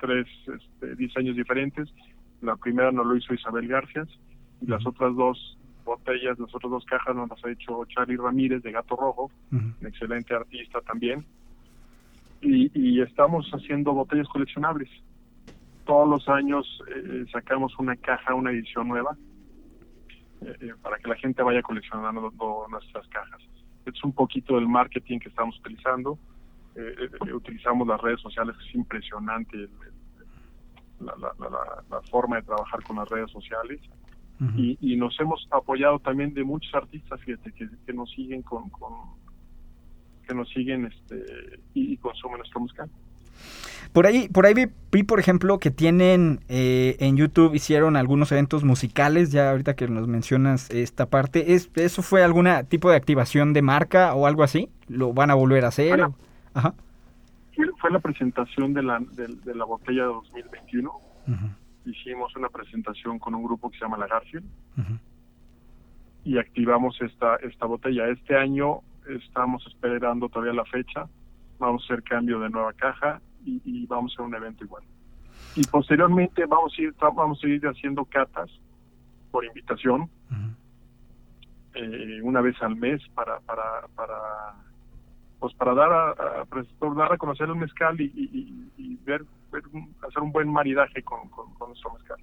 tres este, diseños diferentes. La primera nos lo hizo Isabel García y las otras dos botellas, las otras dos cajas nos las ha hecho Charlie Ramírez de Gato Rojo, un excelente artista también. Y, estamos haciendo botellas coleccionables. Todos los años eh, sacamos una caja, una edición nueva, para que la gente vaya coleccionando nuestras cajas es un poquito del marketing que estamos utilizando. Eh, eh, utilizamos las redes sociales, es impresionante la, forma de trabajar con las redes sociales. y, nos hemos apoyado también de muchos artistas, fíjate, que, nos siguen con, que nos siguen este y, consumen nuestro musical. Por ahí, por ahí vi, por ejemplo, que tienen eh, en YouTube, hicieron algunos eventos musicales, ya ahorita que nos mencionas esta parte, ¿es, ¿eso fue algún tipo de activación de marca o algo así? ¿Lo van a volver a hacer? Ajá. Fue la presentación de la, de, la botella de 2021. Hicimos una presentación con un grupo que se llama La Garfield y activamos esta, esta botella. Este año estamos esperando todavía la fecha vamos a hacer cambio de nueva caja y, vamos a hacer un evento igual. Y posteriormente vamos a ir, vamos a ir haciendo catas por invitación eh, una vez al mes para, para, para pues para dar a, pues, dar a conocer el mezcal y, ver, hacer un buen maridaje con, con, nuestro mezcal.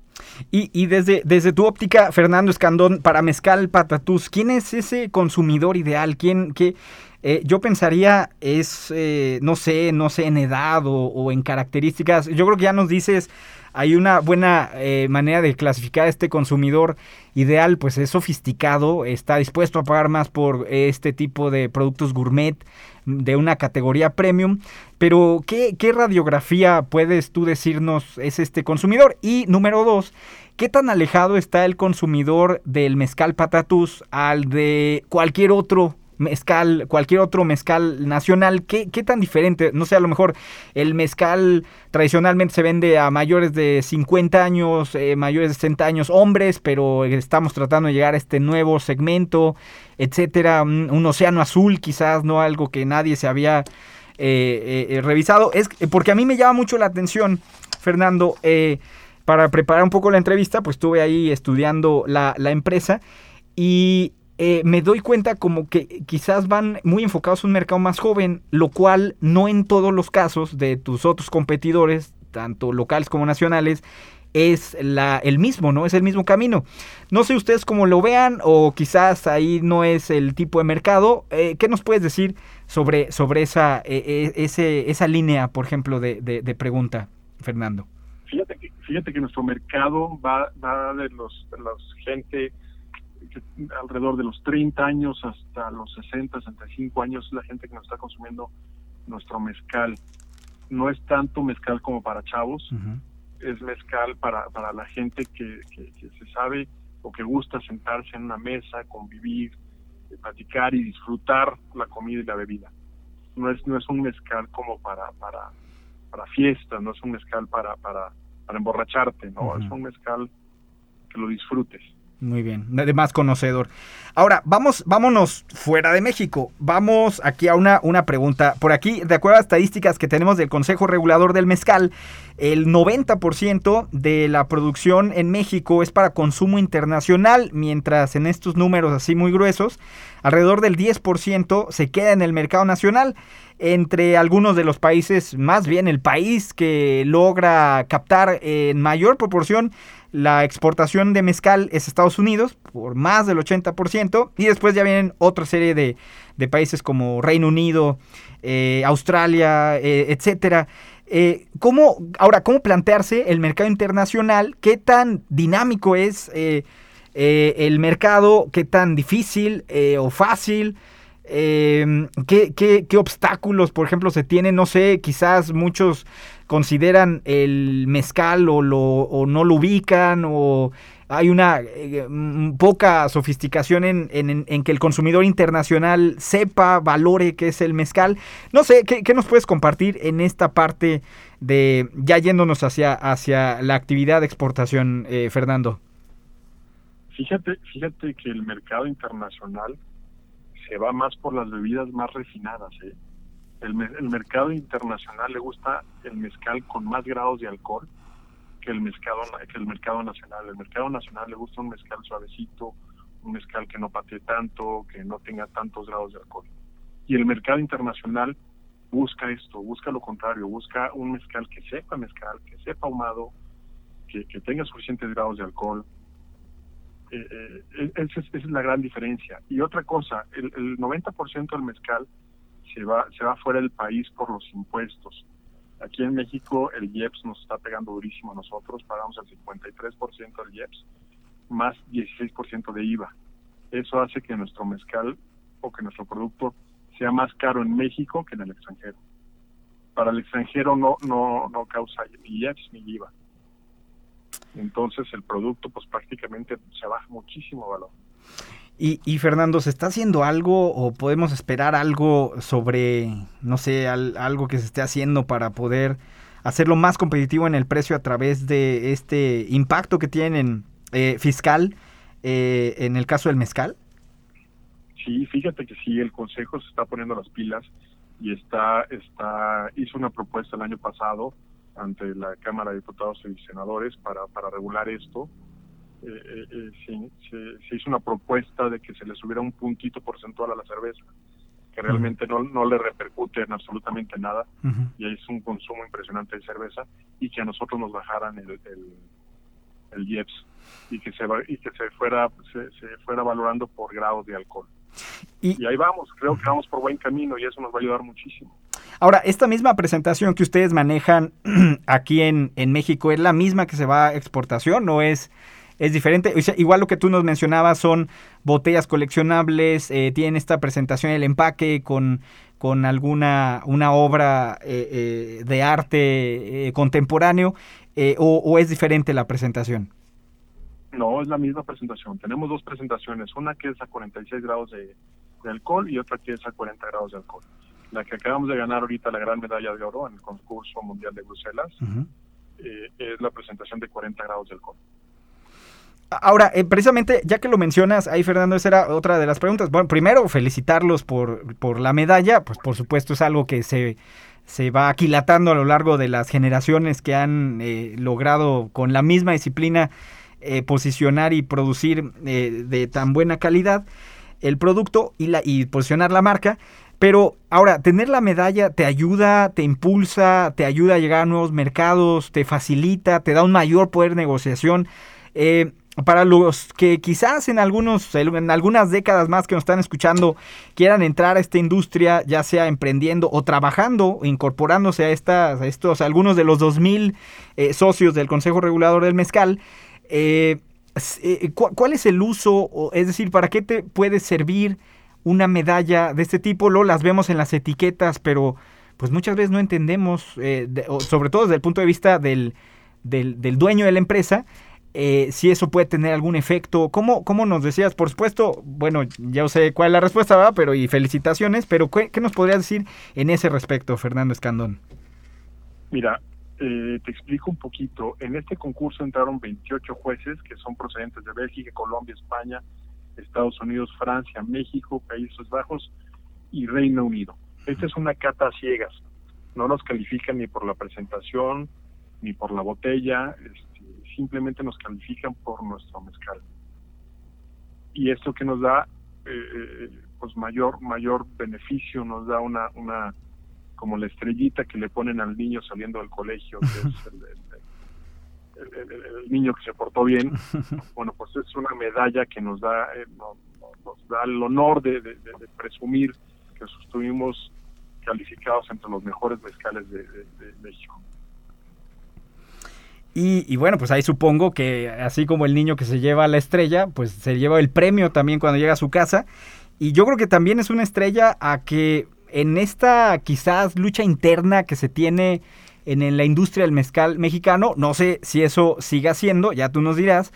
Y, y, desde, desde tu óptica, Fernando Escandón, para Mezcal Patatús, ¿quién es ese consumidor ideal? ¿Quién, qué, eh, yo pensaría es, eh, no sé, no sé, en edad o, en características. Yo creo que ya nos dices, hay una buena eh, manera de clasificar a este consumidor ideal, pues es sofisticado, está dispuesto a pagar más por este tipo de productos gourmet de una categoría premium. Pero, ¿qué, qué radiografía puedes tú decirnos es este consumidor? Y número dos, ¿Qué tan alejado está el consumidor del mezcal patatús al de cualquier otro mezcal, cualquier otro mezcal nacional, ¿qué, ¿qué, tan diferente? No sé, a lo mejor el mezcal tradicionalmente se vende a mayores de 50 años, eh, mayores de 60 años, hombres, pero estamos tratando de llegar a este nuevo segmento, etcétera, un, océano azul quizás, no algo que nadie se había eh, eh, revisado. Es porque a mí me llama mucho la atención, Fernando, para preparar un poco la entrevista, pues estuve ahí estudiando la, la empresa y eh, me doy cuenta como que quizás van muy enfocados a un mercado más joven, lo cual no en todos los casos de tus otros competidores, tanto locales como nacionales, es la, el mismo, ¿no? Es el mismo camino. No sé ustedes cómo lo vean o quizás ahí no es el tipo de mercado. Eh, ¿Qué nos puedes decir sobre, sobre esa, eh, ese, esa línea, por ejemplo, de, de, pregunta, Fernando? Fíjate que, fíjate que nuestro mercado va, va de los, de los gente alrededor de los 30 años hasta los 60, 65 años la gente que nos está consumiendo nuestro mezcal. No es tanto mezcal como para chavos, es mezcal para, para la gente que, se sabe o que gusta sentarse en una mesa, convivir, platicar y disfrutar la comida y la bebida. No es, no es un mezcal como para, para, para fiesta, no es un mezcal para, para, para emborracharte, no, es un mezcal que lo disfrutes. Muy bien, más conocedor. Ahora, vamos, vámonos fuera de México. Vamos aquí a una, una pregunta. Por aquí, de acuerdo a estadísticas que tenemos del Consejo Regulador del Mezcal, el 90% de la producción en México es para consumo internacional, mientras en estos números así muy gruesos, alrededor del 10% se queda en el mercado nacional. Entre algunos de los países, más bien el país que logra captar en mayor proporción la exportación de mezcal es Estados Unidos por más del 80% y después ya vienen otra serie de, países como Reino Unido, eh, Australia, eh, etcétera. Eh, ¿cómo, ahora, ¿cómo plantearse el mercado internacional? ¿Qué tan dinámico es el mercado? ¿Qué tan difícil o fácil? ¿qué, qué, qué obstáculos, por ejemplo, se tienen? No sé, quizás muchos consideran el mezcal o, lo, o no lo ubican o hay una eh, mm, poca sofisticación en, en, que el consumidor internacional sepa, valore qué es el mezcal. No sé, ¿qué, nos puedes compartir en esta parte de ya yéndonos hacia, hacia la actividad de exportación, eh, Fernando? Fíjate, fíjate que el mercado internacional se va más por las bebidas más refinadas, ¿eh? El, mercado internacional le gusta el mezcal con más grados de alcohol que el mezcado que el mercado nacional. El mercado nacional le gusta un mezcal suavecito, un mezcal que no patee tanto, que no tenga tantos grados de alcohol. Y el mercado internacional busca esto, busca lo contrario, busca un mezcal que sepa mezcal, que sepa ahumado, que, tenga suficientes grados de alcohol. Eh, eh, esa, es, la gran diferencia. Y otra cosa, el, el 90% del mezcal se va, se va fuera del país por los impuestos. Aquí en México el IEPS nos está pegando durísimo a nosotros, pagamos el 53% del IEPS más 16% de IVA. Eso hace que nuestro mezcal o que nuestro producto sea más caro en México que en el extranjero. Para el extranjero no no no causa ni IEPS ni IVA. Entonces el producto pues prácticamente se baja muchísimo valor. Y, Fernando, ¿se está haciendo algo o podemos esperar algo sobre, no sé, algo que se esté haciendo para poder hacerlo más competitivo en el precio a través de este impacto que tienen eh, fiscal eh, en el caso del mezcal? Sí, fíjate que sí, el Consejo se está poniendo las pilas y está, está, hizo una propuesta el año pasado ante la Cámara de Diputados y Senadores para, para regular esto eh, eh, se, hizo una propuesta de que se le subiera un puntito porcentual a la cerveza, que realmente no, no le repercute en absolutamente nada, y es un consumo impresionante de cerveza, y que a nosotros nos bajaran el, el, el IEPS y que se y que se fuera se, fuera valorando por grados de alcohol. Y, y ahí vamos, creo que vamos por buen camino y eso nos va a ayudar muchísimo. Ahora, esta misma presentación que ustedes manejan aquí en, en México, ¿es la misma que se va a exportación o es es diferente. igual lo que tú nos mencionabas son botellas coleccionables, eh, tienen esta presentación, el empaque con, con alguna una obra eh, eh, de arte contemporáneo, o, es diferente la presentación? No, es la misma presentación. Tenemos dos presentaciones, una que es a 46 grados de, alcohol y otra que es a 40 grados de alcohol. La que acabamos de ganar ahorita la gran medalla de oro en el concurso mundial de Bruselas es la presentación de 40 grados de alcohol. Ahora, eh, precisamente, ya que lo mencionas, ahí Fernando, esa era otra de las preguntas. Bueno, primero, felicitarlos por, por la medalla, pues por supuesto es algo que se, se va aquilatando a lo largo de las generaciones que han eh, logrado con la misma disciplina eh, posicionar y producir de tan buena calidad el producto y, la, y posicionar la marca. Pero ahora, tener la medalla te ayuda, te impulsa, te ayuda a llegar a nuevos mercados, te facilita, te da un mayor poder de negociación. Eh, para los que quizás en algunos en algunas décadas más que nos están escuchando quieran entrar a esta industria, ya sea emprendiendo o trabajando, incorporándose a estas a estos algunos de los 2000 eh, socios del Consejo Regulador del Mezcal, eh, eh, ¿cuál es el uso? Es decir, ¿para qué te puede servir una medalla de este tipo? Lo las vemos en las etiquetas, pero pues muchas veces no entendemos, eh, sobre todo desde el punto de vista del, del, dueño de la empresa, eh, si eso puede tener algún efecto. ¿Cómo, ¿Cómo, nos decías? Por supuesto, bueno, ya sé cuál es la respuesta, ¿va? pero y felicitaciones, pero ¿qué, nos podrías decir en ese respecto, Fernando Escandón? Mira, eh, te explico un poquito. En este concurso entraron 28 jueces que son procedentes de Bélgica, Colombia, España, Estados Unidos, Francia, México, Países Bajos y Reino Unido. Esta es una cata a ciegas. No nos califican ni por la presentación, ni por la botella, simplemente nos califican por nuestro mezcal. Y esto que nos da, eh, pues mayor mayor beneficio, nos da una una como la estrellita que le ponen al niño saliendo del colegio, que es el, niño que se portó bien, bueno, pues es una medalla que nos da, eh, nos, da el honor de, presumir que estuvimos calificados entre los mejores mezcales de, México. Y, y, bueno, pues ahí supongo que así como el niño que se lleva la estrella, pues se lleva el premio también cuando llega a su casa. Y yo creo que también es una estrella a que en esta quizás lucha interna que se tiene en, la industria del mezcal mexicano, no sé si eso siga siendo, ya tú nos dirás,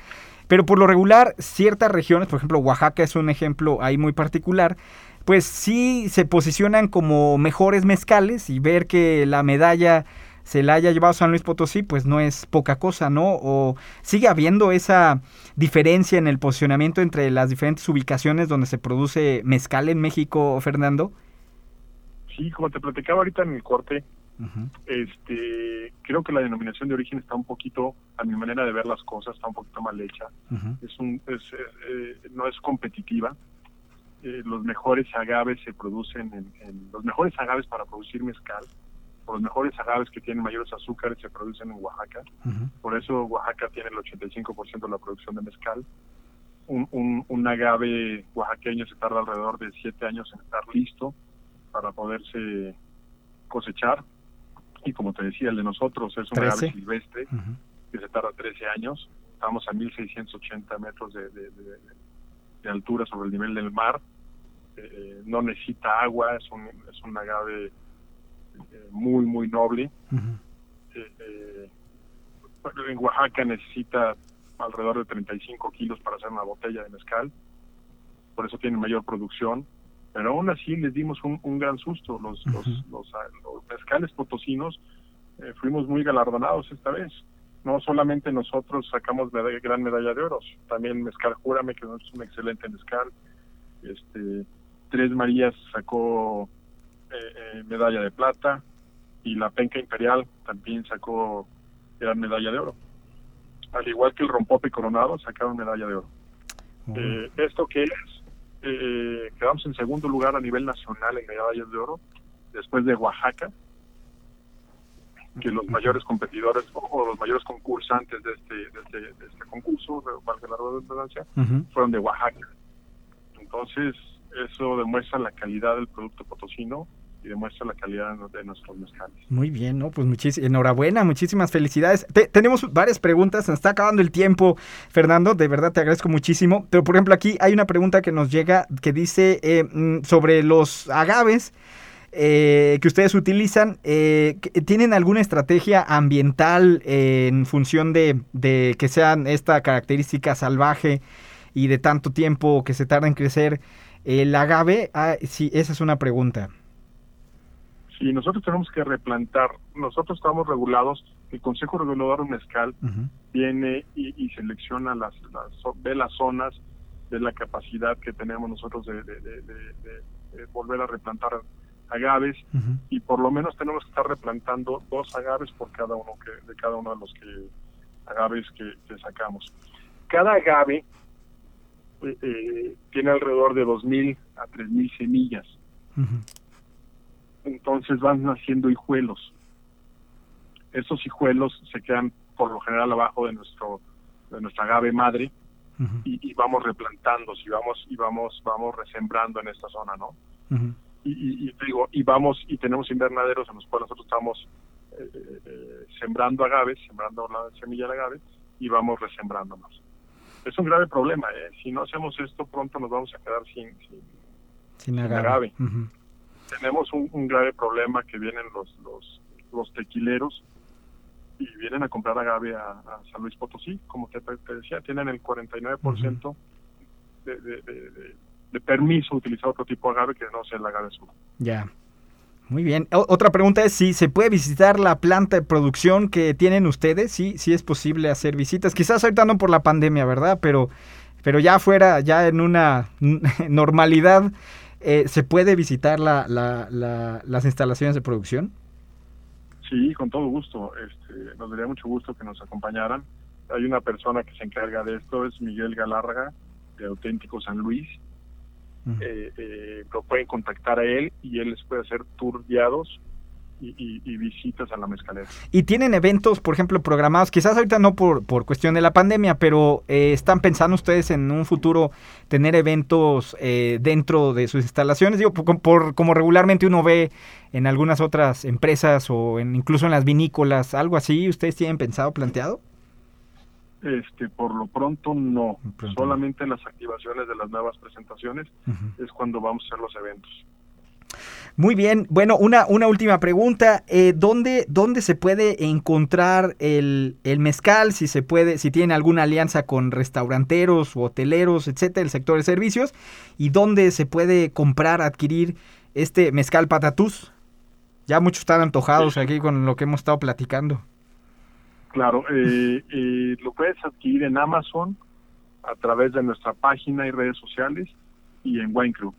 pero por lo regular ciertas regiones, por ejemplo Oaxaca es un ejemplo ahí muy particular, pues sí se posicionan como mejores mezcales y ver que la medalla se la haya llevado San Luis Potosí, pues no es poca cosa, ¿no? O sigue habiendo esa diferencia en el posicionamiento entre las diferentes ubicaciones donde se produce mezcal en México, Fernando. Sí, como te platicaba ahorita en el corte, este, creo que la denominación de origen está un poquito, a mi manera de ver las cosas, está un poquito mal hecha. Es un, es, eh, no es competitiva. Eh, los mejores agaves se producen en, los mejores agaves para producir mezcal. Los mejores agaves que tienen mayores azúcares se producen en Oaxaca. Por eso Oaxaca tiene el 85% de la producción de mezcal. Un, un, un agave oaxaqueño se tarda alrededor de 7 años en estar listo para poderse cosechar. Y como te decía, el de nosotros es un ave silvestre que se tarda 13 años. Estamos a 1680 metros de, de, altura sobre el nivel del mar. Eh, no necesita agua, es un, es un agave eh, muy, muy noble. Eh, en Oaxaca necesita alrededor de 35 kilos para hacer una botella de mezcal. Por eso tiene mayor producción pero aún así les dimos un, gran susto. Los, los, los, mezcales potosinos eh, fuimos muy galardonados esta vez. No solamente nosotros sacamos medalla, gran medalla de oro, también Mezcal Júrame, que es un excelente mezcal. Este, Tres Marías sacó eh, eh, medalla de plata y la Penca Imperial también sacó gran medalla de oro. Al igual que el Rompope Coronado sacaron medalla de oro. ¿Esto qué es? eh, quedamos en segundo lugar a nivel nacional en medallas de oro, después de Oaxaca, que los mayores competidores o los mayores concursantes de este, de este, de este concurso, valga la redundancia, fueron de Oaxaca. Entonces, eso demuestra la calidad del producto potosino y demuestra la calidad de nuestros mezcales. Muy bien, ¿no? Pues muchísimas, enhorabuena, muchísimas felicidades. tenemos varias preguntas, nos está acabando el tiempo, Fernando, de verdad te agradezco muchísimo. Pero por ejemplo aquí hay una pregunta que nos llega que dice eh, mm, sobre los agaves. Eh, que ustedes utilizan, eh, ¿tienen alguna estrategia ambiental en función de, de, que sean esta característica salvaje y de tanto tiempo que se tarda en crecer el agave? Ah, sí, esa es una pregunta. Sí, nosotros tenemos que replantar. Nosotros estamos regulados. El Consejo Regulador de Mezcal viene y, selecciona las, las, ve las zonas, de la capacidad que tenemos nosotros de, volver a replantar agaves y por lo menos tenemos que estar replantando dos agaves por cada uno que de cada uno de los que agaves que, sacamos. Cada agave eh, eh, tiene alrededor de 2.000 a 3.000 semillas entonces van naciendo hijuelos. Esos hijuelos se quedan por lo general abajo de nuestro de nuestra agave madre y, vamos replantando, y vamos y vamos vamos resembrando en esta zona, ¿no? y, digo y vamos y tenemos invernaderos en los cuales nosotros estamos eh, eh, sembrando agaves, sembrando la semilla de agave y vamos resembrándonos. Es un grave problema. ¿eh? Si no hacemos esto, pronto nos vamos a quedar sin, sin, sin agave. Tenemos un, grave problema que vienen los, los, los tequileros y vienen a comprar agave a, San Luis Potosí, como te, decía, tienen el 49% de, de, de, de, permiso utilizar otro tipo de agave que no sea el agave azul. Ya. Muy bien. otra pregunta es si se puede visitar la planta de producción que tienen ustedes, sí, sí es posible hacer visitas. Quizás ahorita por la pandemia, ¿verdad? Pero, pero ya fuera, ya en una normalidad, eh, ¿se puede visitar la, la, las instalaciones de producción? Sí, con todo gusto. Este, nos daría mucho gusto que nos acompañaran. Hay una persona que se encarga de esto, es Miguel Galárraga, de Auténtico San Luis eh, eh, lo pueden contactar a él y él les puede hacer tours guiados y, visitas a la mezcalera. Y tienen eventos, por ejemplo, programados, quizás ahorita no por, por cuestión de la pandemia, pero eh, ¿están pensando ustedes en un futuro tener eventos eh, dentro de sus instalaciones? Digo, por, como regularmente uno ve en algunas otras empresas o en, incluso en las vinícolas, algo así, ¿ustedes tienen pensado, planteado? Este, por lo pronto no, solamente en las activaciones de las nuevas presentaciones es cuando vamos a hacer los eventos. Muy bien, bueno, una, una última pregunta, eh, ¿dónde, ¿dónde se puede encontrar el, el, mezcal? Si se puede, si tiene alguna alianza con restauranteros o hoteleros, etcétera, el sector de servicios, y dónde se puede comprar, adquirir este mezcal patatús. Ya muchos están antojados aquí con lo que hemos estado platicando. Claro, eh, eh, lo puedes adquirir en Amazon a través de nuestra página y redes sociales y en Wine Club.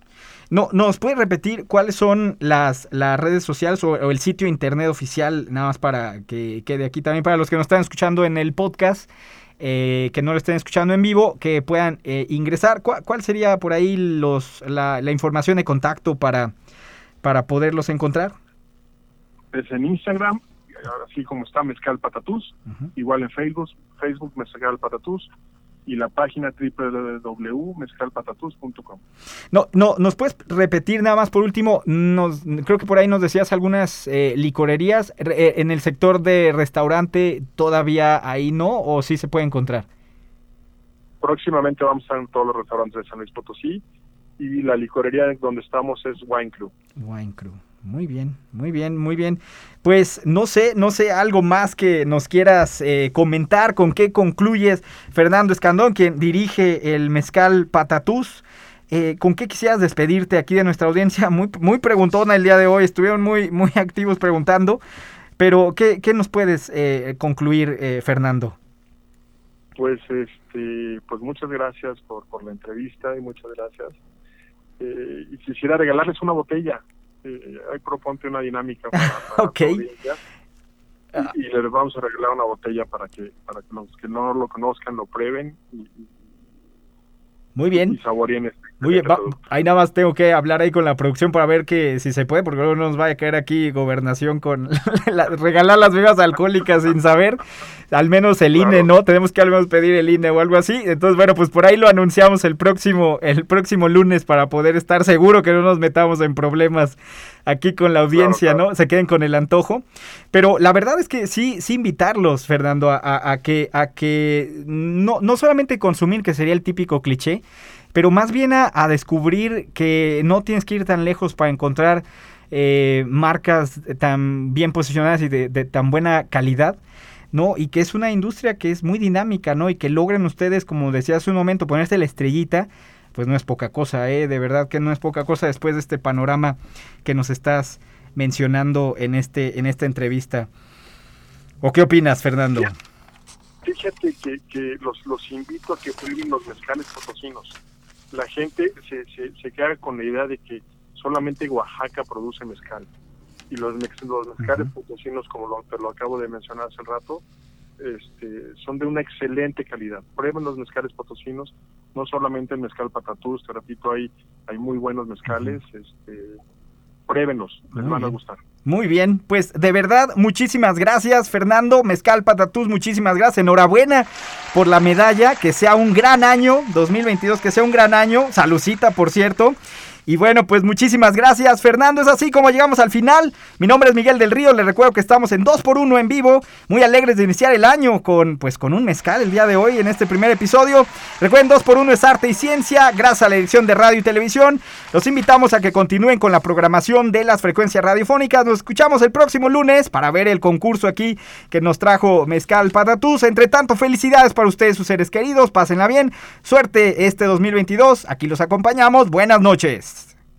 No, ¿Nos puede repetir cuáles son las, las redes sociales o, el sitio internet oficial, nada más para que quede aquí también para los que nos están escuchando en el podcast, eh, que no lo estén escuchando en vivo, que puedan ingresar? ¿Cuál, sería por ahí los, la, la, información de contacto para, para poderlos encontrar? Es en Instagram así como está Mezcal Patatús, igual en Facebook, Facebook Mezcal Patatús y la página www.mezcalpatatús.com. No, no, ¿nos puedes repetir nada más por último? Nos, creo que por ahí nos decías algunas eh, licorerías. Eh, ¿En el sector de restaurante todavía ahí no o sí se puede encontrar? Próximamente vamos a estar en todos los restaurantes de San Luis Potosí y la licorería donde estamos es Wine Club. Wine Club. Muy bien, muy bien, muy bien. Pues no sé, no sé, algo más que nos quieras eh, comentar, con qué concluyes, Fernando Escandón, quien dirige el Mezcal Patatús. Eh, ¿Con qué quisieras despedirte aquí de nuestra audiencia? Muy, muy preguntona el día de hoy, estuvieron muy, muy activos preguntando, pero ¿qué, qué nos puedes eh, concluir, Fernando? Pues, este, pues muchas gracias por, por la entrevista y muchas gracias. y quisiera regalarles una botella eh, ahí proponte una dinámica para, okay. y, les vamos a regalar una botella para que para que los que no lo conozcan lo prueben y, muy bien. Y saboreen este. Muy bien, ahí nada más tengo que hablar ahí con la producción para ver que si se puede, porque luego no nos vaya a caer aquí gobernación con regalar las bebidas alcohólicas sin saber. Al menos el INE, ¿no? Tenemos que al menos pedir el INE o algo así. Entonces, bueno, pues por ahí lo anunciamos el próximo, el próximo lunes para poder estar seguro que no nos metamos en problemas aquí con la audiencia, ¿no? Se queden con el antojo. Pero la verdad es que sí, sí invitarlos, Fernando, a, que, a que no, no solamente consumir, que sería el típico cliché, pero más bien a, descubrir que no tienes que ir tan lejos para encontrar eh, marcas tan bien posicionadas y de, de, tan buena calidad. ¿no? Y que es una industria que es muy dinámica, ¿no? Y que logren ustedes, como decía hace un momento, ponerse la estrellita pues no es poca cosa, ¿eh? De verdad que no es poca cosa después de este panorama que nos estás mencionando en, este, en esta entrevista. ¿O qué opinas, Fernando? Fíjate que, que los, los invito a que prueben los mezcales potosinos. La gente se, se, se queda con la idea de que solamente Oaxaca produce mezcal. Y los, los mezcales potosinos, como lo, te lo acabo de mencionar hace rato, este, son de una excelente calidad. Prueben los mezcales potosinos, no solamente el mezcal patatús, te repito, hay, hay muy buenos mezcales, este, pruébenlos, les van a gustar. Muy bien, pues de verdad, muchísimas gracias Fernando, Mezcal Patatús, muchísimas gracias, enhorabuena por la medalla, que sea un gran año, 2022, que sea un gran año, salucita por cierto, Y bueno, pues muchísimas gracias, Fernando. Es así como llegamos al final. Mi nombre es Miguel del Río. Les recuerdo que estamos en 2x1 en vivo. Muy alegres de iniciar el año con, pues, con un mezcal el día de hoy en este primer episodio. Recuerden, 2x1 es arte y ciencia. Gracias a la edición de radio y televisión. Los invitamos a que continúen con la programación de las frecuencias radiofónicas. Nos escuchamos el próximo lunes para ver el concurso aquí que nos trajo Mezcal Patatús. Entre tanto, felicidades para ustedes, sus seres queridos. Pásenla bien. Suerte este 2022. Aquí los acompañamos. Buenas noches.